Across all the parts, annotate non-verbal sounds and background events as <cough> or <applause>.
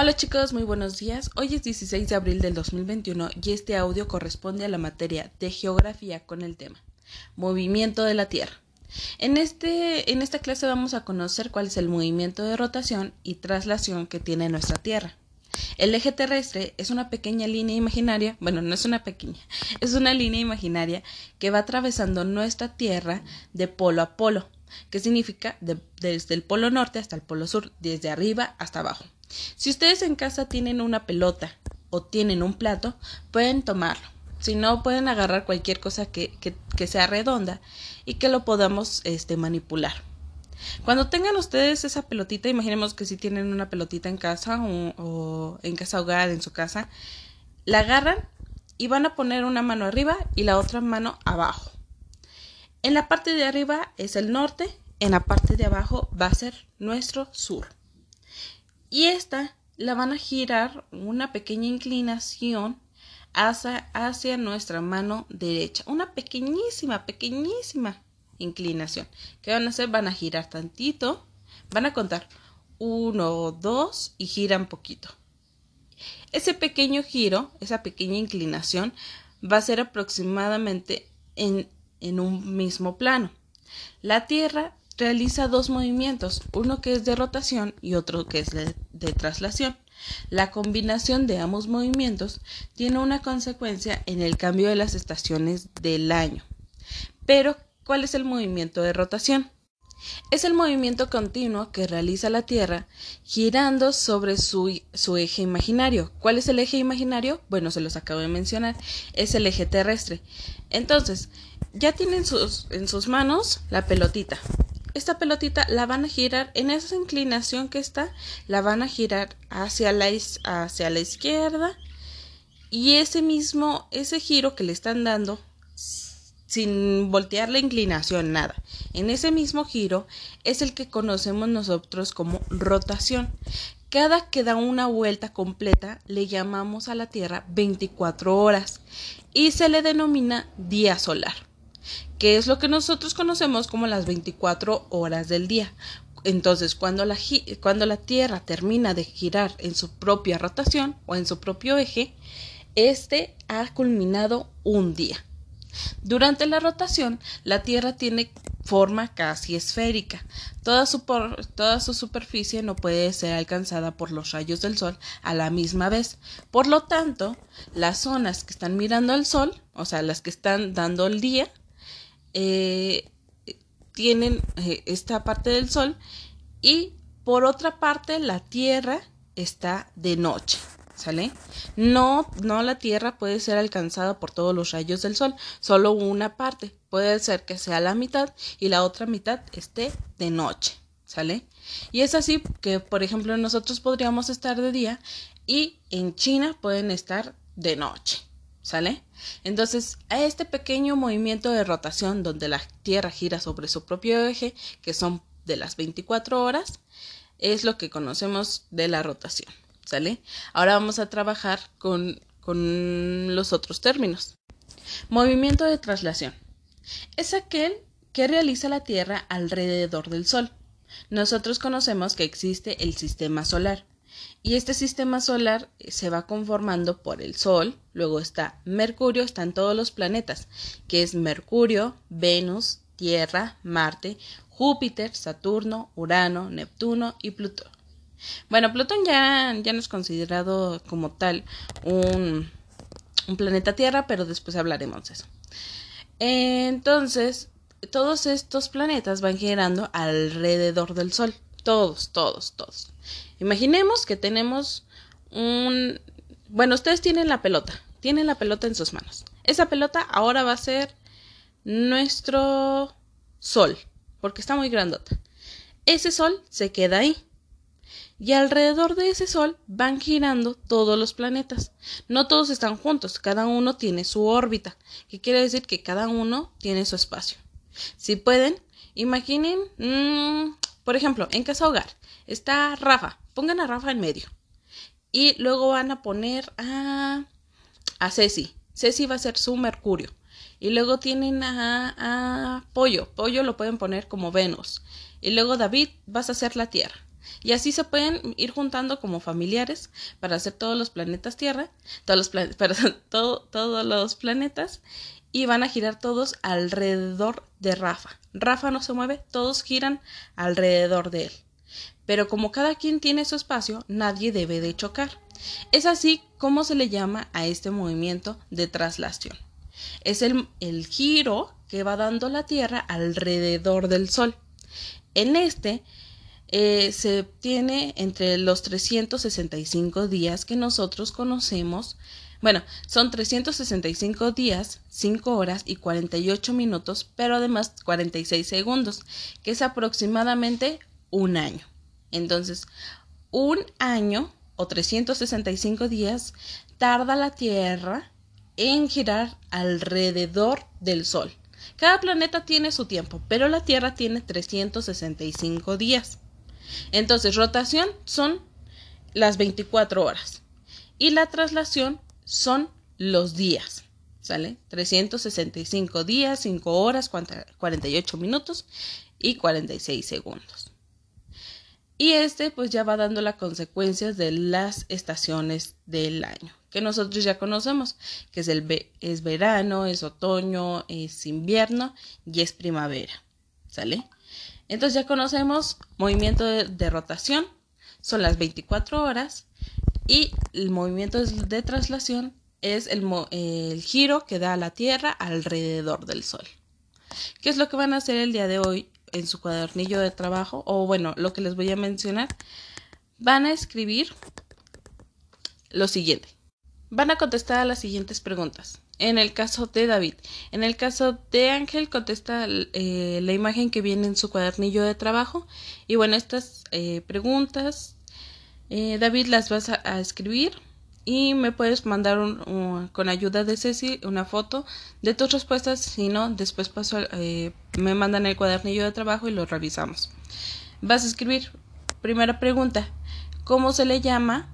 Hola chicos, muy buenos días. Hoy es 16 de abril del 2021 y este audio corresponde a la materia de geografía con el tema Movimiento de la Tierra. En, este, en esta clase vamos a conocer cuál es el movimiento de rotación y traslación que tiene nuestra Tierra. El eje terrestre es una pequeña línea imaginaria, bueno, no es una pequeña, <laughs> es una línea imaginaria que va atravesando nuestra Tierra de polo a polo, que significa desde el polo norte hasta el polo sur, desde arriba hasta abajo. Si ustedes en casa tienen una pelota o tienen un plato, pueden tomarlo. Si no, pueden agarrar cualquier cosa que, que, sea redonda y que lo podamos este, manipular. Cuando tengan ustedes esa pelotita, imaginemos que si tienen una pelotita en casa o, o, en casa hogar, en su casa, la agarran y van a poner una mano arriba y la otra mano abajo. En la parte de arriba es el norte, en la parte de abajo va a ser nuestro sur y esta la van a girar una pequeña inclinación hacia, nuestra mano derecha. Una pequeñísima, pequeñísima inclinación. ¿Qué van a hacer? Van a girar tantito, van a contar uno, dos y giran poquito. Ese pequeño giro, esa pequeña inclinación, va a ser aproximadamente en, en un mismo plano. La Tierra realiza dos movimientos, uno que es de rotación y otro que es de, traslación. La combinación de ambos movimientos tiene una consecuencia en el cambio de las estaciones del año. Pero, ¿cuál es el movimiento de rotación? Es el movimiento continuo que realiza la Tierra girando sobre su, su, eje imaginario. ¿Cuál es el eje imaginario? Bueno, se los acabo de mencionar. Es el eje terrestre. Entonces, ya tienen sus, en sus manos la pelotita esta pelotita la van a girar en esa inclinación que está, la van a girar hacia la, hacia la izquierda y ese mismo, ese giro que le están dando sin voltear la inclinación, nada. En ese mismo giro es el que conocemos nosotros como rotación. Cada que da una vuelta completa le llamamos a la Tierra 24 horas y se le denomina día solar que es lo que nosotros conocemos como las 24 horas del día. Entonces, cuando la, Tierra termina de girar en su propia rotación o en su propio eje, este ha culminado un día. Durante la rotación, la Tierra tiene forma casi esférica. Toda su, toda su, superficie no puede ser alcanzada por los rayos del Sol a la misma vez. Por lo tanto, las zonas que están mirando al Sol, o sea, las que están dando el día, eh, tienen eh, esta parte del sol y por otra parte la tierra está de noche. ¿Sale? No, no la Tierra puede ser alcanzada por todos los rayos del Sol, solo una parte. Puede ser que sea la mitad y la otra mitad esté de noche. ¿Sale? Y es así que, por ejemplo, nosotros podríamos estar de día y en China pueden estar de noche. ¿Sale? Entonces, a este pequeño movimiento de rotación donde la Tierra gira sobre su propio eje, que son de las 24 horas, es lo que conocemos de la rotación. ¿Sale? Ahora vamos a trabajar con, con los otros términos. Movimiento de traslación. Es aquel que realiza la Tierra alrededor del Sol. Nosotros conocemos que existe el sistema solar, y este sistema solar eh, se va conformando por el Sol, luego está Mercurio, están todos los planetas, que es Mercurio, Venus, Tierra, Marte, Júpiter, Saturno, Urano, Neptuno y Plutón. Bueno, Plutón ya, ya no es considerado como tal un, un planeta Tierra, pero después hablaremos de eso. Entonces, todos estos planetas van girando alrededor del Sol. Todos, todos, todos. Imaginemos que tenemos un... Bueno, ustedes tienen la pelota, tienen la pelota en sus manos. Esa pelota ahora va a ser nuestro sol, porque está muy grandota. Ese sol se queda ahí. Y alrededor de ese sol van girando todos los planetas. No todos están juntos, cada uno tiene su órbita, que quiere decir que cada uno tiene su espacio. Si pueden, imaginen, mm, por ejemplo, en casa hogar está Rafa, pongan a Rafa en medio. Y luego van a poner a, a Ceci. Ceci va a ser su Mercurio. Y luego tienen a, Pollo. Pollo lo pueden poner como Venus. Y luego David vas a ser la Tierra. Y así se pueden ir juntando como familiares para hacer todos los planetas Tierra, todos los, <laughs> perdón, todos los planetas, y van a girar todos alrededor de Rafa. Rafa no se mueve, todos giran alrededor de él. Pero como cada quien tiene su espacio, nadie debe de chocar. Es así como se le llama a este movimiento de traslación. Es el, el giro que va dando la Tierra alrededor del Sol. En este eh, se obtiene entre los 365 días que nosotros conocemos. Bueno, son 365 días, 5 horas y 48 minutos, pero además 46 segundos, que es aproximadamente un año. Entonces, un año o 365 días tarda la Tierra en girar alrededor del Sol. Cada planeta tiene su tiempo, pero la Tierra tiene 365 días. Entonces, rotación son las 24 horas y la traslación son los días. ¿Sale? 365 días, 5 horas, 48 minutos y 46 segundos. Y este pues ya va dando las consecuencias de las estaciones del año, que nosotros ya conocemos, que es, el es verano, es otoño, es invierno y es primavera. ¿Sale? Entonces ya conocemos movimiento de, rotación, son las 24 horas, y el movimiento de traslación es el, el giro que da la Tierra alrededor del Sol. ¿Qué es lo que van a hacer el día de hoy en su cuadernillo de trabajo? O bueno, lo que les voy a mencionar. Van a escribir lo siguiente. Van a contestar a las siguientes preguntas en el caso de David. En el caso de Ángel contesta eh, la imagen que viene en su cuadernillo de trabajo. Y bueno, estas eh, preguntas, eh, David las vas a, escribir y me puedes mandar con ayuda de Ceci una foto de tus respuestas. Si no, después paso, me mandan el cuadernillo de trabajo y lo revisamos. Vas a escribir, primera pregunta, ¿cómo se le llama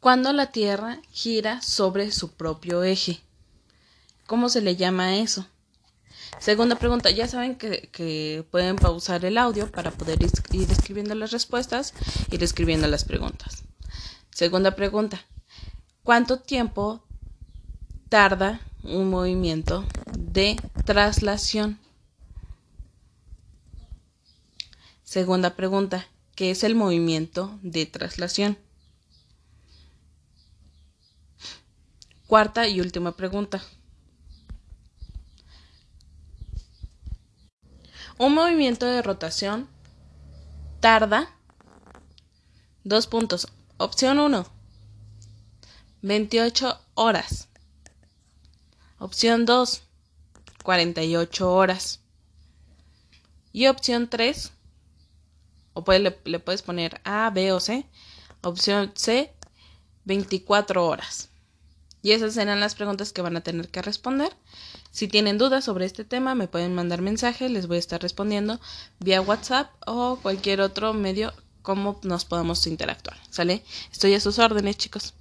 cuando la Tierra gira sobre su propio eje. ¿Cómo se le llama eso? Segunda pregunta, ya saben que, pueden pausar el audio para poder ir escribiendo las respuestas, ir escribiendo las preguntas. Segunda pregunta, ¿cuánto tiempo tarda un movimiento de traslación? Segunda pregunta, ¿qué es el movimiento de traslación? Cuarta y última pregunta. Un movimiento de rotación tarda dos puntos. Opción 1. 28 horas. Opción 2. 48 horas. Y opción 3. O le, le puedes poner A, B o C. Opción C. 24 horas. Y esas serán las preguntas que van a tener que responder. Si tienen dudas sobre este tema, me pueden mandar mensaje, les voy a estar respondiendo vía WhatsApp o cualquier otro medio como nos podamos interactuar. ¿Sale? Estoy a sus órdenes, chicos.